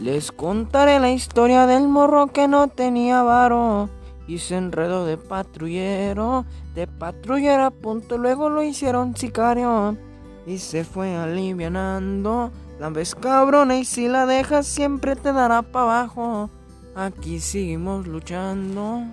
Les contaré la historia del morro que no tenía varo y se enredó de patrullero, de patrullero a punto, luego lo hicieron sicario y se fue alivianando. La ves cabrona y si la dejas siempre te dará para abajo. Aquí seguimos luchando.